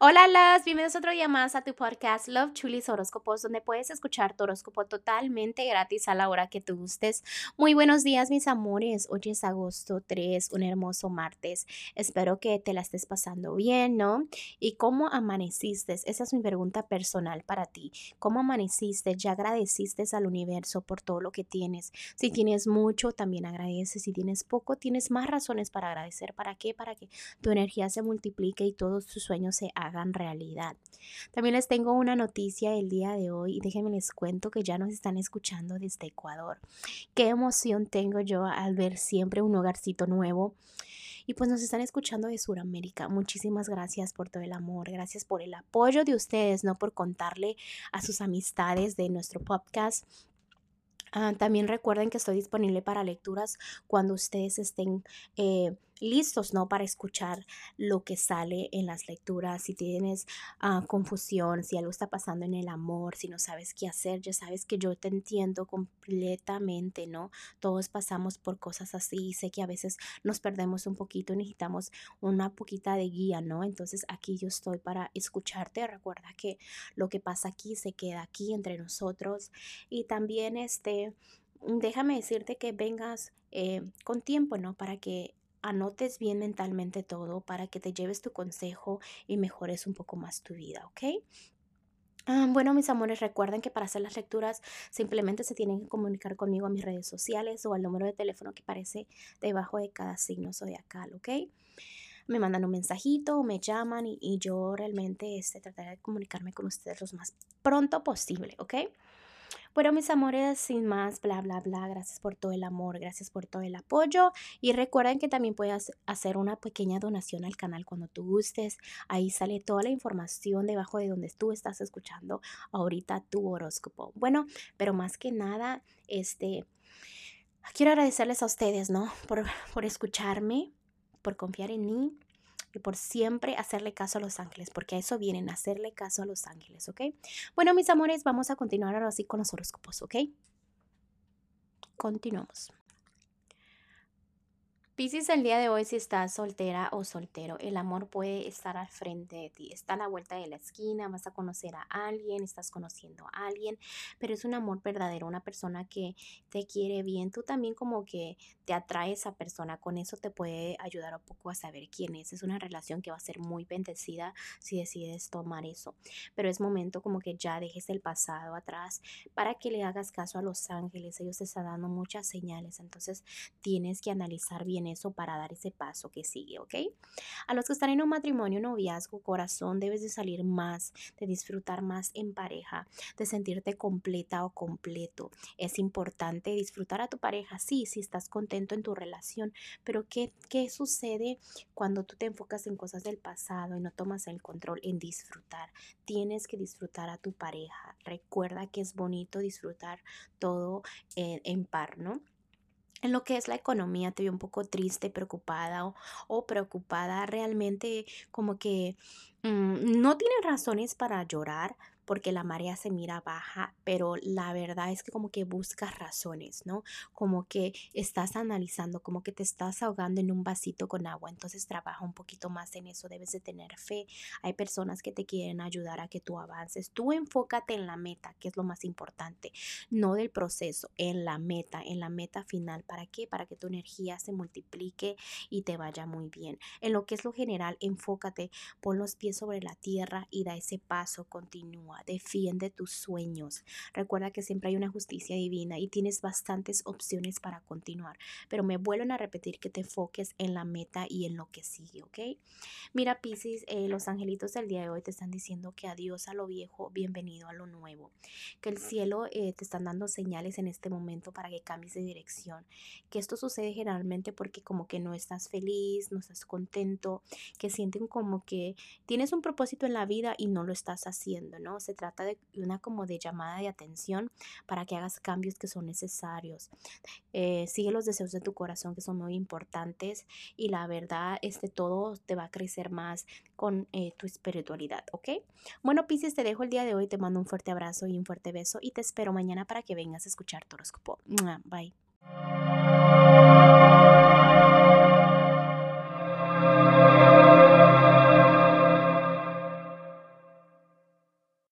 Hola, las bienvenidos otro día más a tu podcast Love Chulis Horóscopos, donde puedes escuchar tu horóscopo totalmente gratis a la hora que tú gustes. Muy buenos días, mis amores. Hoy es agosto 3, un hermoso martes. Espero que te la estés pasando bien, ¿no? ¿Y cómo amaneciste? Esa es mi pregunta personal para ti. ¿Cómo amaneciste? ¿Ya agradeciste al universo por todo lo que tienes? Si tienes mucho, también agradeces. Si tienes poco, tienes más razones para agradecer. ¿Para qué? Para que tu energía se multiplique y todos tus sueños se hagan realidad. También les tengo una noticia el día de hoy y déjenme les cuento que ya nos están escuchando desde Ecuador. Qué emoción tengo yo al ver siempre un hogarcito nuevo. Y pues nos están escuchando de Sudamérica. Muchísimas gracias por todo el amor, gracias por el apoyo de ustedes, no por contarle a sus amistades de nuestro podcast. Ah, también recuerden que estoy disponible para lecturas cuando ustedes estén eh, listos, ¿no? Para escuchar lo que sale en las lecturas. Si tienes ah, confusión, si algo está pasando en el amor, si no sabes qué hacer, ya sabes que yo te entiendo completamente, ¿no? Todos pasamos por cosas así. Sé que a veces nos perdemos un poquito y necesitamos una poquita de guía, ¿no? Entonces aquí yo estoy para escucharte. Recuerda que lo que pasa aquí se queda aquí entre nosotros. Y también, este, déjame decirte que vengas eh, con tiempo, ¿no? Para que anotes bien mentalmente todo para que te lleves tu consejo y mejores un poco más tu vida, ¿ok? Ah, bueno, mis amores, recuerden que para hacer las lecturas simplemente se tienen que comunicar conmigo a mis redes sociales o al número de teléfono que aparece debajo de cada signo zodiacal, ¿ok? Me mandan un mensajito, me llaman y, yo realmente este, trataré de comunicarme con ustedes lo más pronto posible, ¿ok? Bueno, mis amores, sin más, bla, bla, bla, gracias por todo el amor, gracias por todo el apoyo y recuerden que también puedes hacer una pequeña donación al canal cuando tú gustes. Ahí sale toda la información debajo de donde tú estás escuchando ahorita tu horóscopo. Bueno, pero más que nada, este, quiero agradecerles a ustedes, ¿no? Por, por escucharme, por confiar en mí y por siempre hacerle caso a los ángeles, porque a eso vienen, hacerle caso a los ángeles, ¿ok? Bueno, mis amores, vamos a continuar ahora sí con los horóscopos, ¿ok? Continuamos. Piscis, el día de hoy, si estás soltera o soltero, el amor puede estar al frente de ti. Está a la vuelta de la esquina, vas a conocer a alguien, estás conociendo a alguien, pero es un amor verdadero, una persona que te quiere bien. Tú también como que te atrae esa persona, con eso te puede ayudar un poco a saber quién es. Es una relación que va a ser muy bendecida si decides tomar eso. Pero es momento como que ya dejes el pasado atrás para que le hagas caso a los ángeles. Ellos te están dando muchas señales, entonces tienes que analizar bien eso para dar ese paso que sigue, ¿ok? A los que están en un matrimonio, noviazgo, corazón, debes de salir más, de disfrutar más en pareja, de sentirte completa o completo. Es importante disfrutar a tu pareja, sí, si estás contento en tu relación, pero ¿qué, qué sucede cuando tú te enfocas en cosas del pasado y no tomas el control en disfrutar? Tienes que disfrutar a tu pareja. Recuerda que es bonito disfrutar todo en, en par, ¿no? En lo que es la economía te veo un poco triste, preocupada o, preocupada, realmente como que mm, no tiene razones para llorar, porque la marea se mira baja, pero la verdad es que como que buscas razones, ¿no? Como que estás analizando, como que te estás ahogando en un vasito con agua, entonces trabaja un poquito más en eso, debes de tener fe. Hay personas que te quieren ayudar a que tú avances. Tú enfócate en la meta, que es lo más importante, no del proceso, en la meta, en la meta final. ¿Para qué? Para que tu energía se multiplique y te vaya muy bien. En lo que es lo general, enfócate, pon los pies sobre la tierra y da ese paso, continúa defiende tus sueños. Recuerda que siempre hay una justicia divina y tienes bastantes opciones para continuar, pero me vuelven a repetir que te enfoques en la meta y en lo que sigue, ¿ok? Mira, Pisces, eh, los angelitos del día de hoy te están diciendo que adiós a lo viejo, bienvenido a lo nuevo, que el cielo eh, te están dando señales en este momento para que cambies de dirección, que esto sucede generalmente porque como que no estás feliz, no estás contento, que sienten como que tienes un propósito en la vida y no lo estás haciendo, ¿no? Se trata de una como de llamada de atención para que hagas cambios que son necesarios. Eh, sigue los deseos de tu corazón que son muy importantes y la verdad, este todo te va a crecer más con eh, tu espiritualidad, ¿ok? Bueno, Pisces, te dejo el día de hoy, te mando un fuerte abrazo y un fuerte beso y te espero mañana para que vengas a escuchar tu horóscopo. Bye.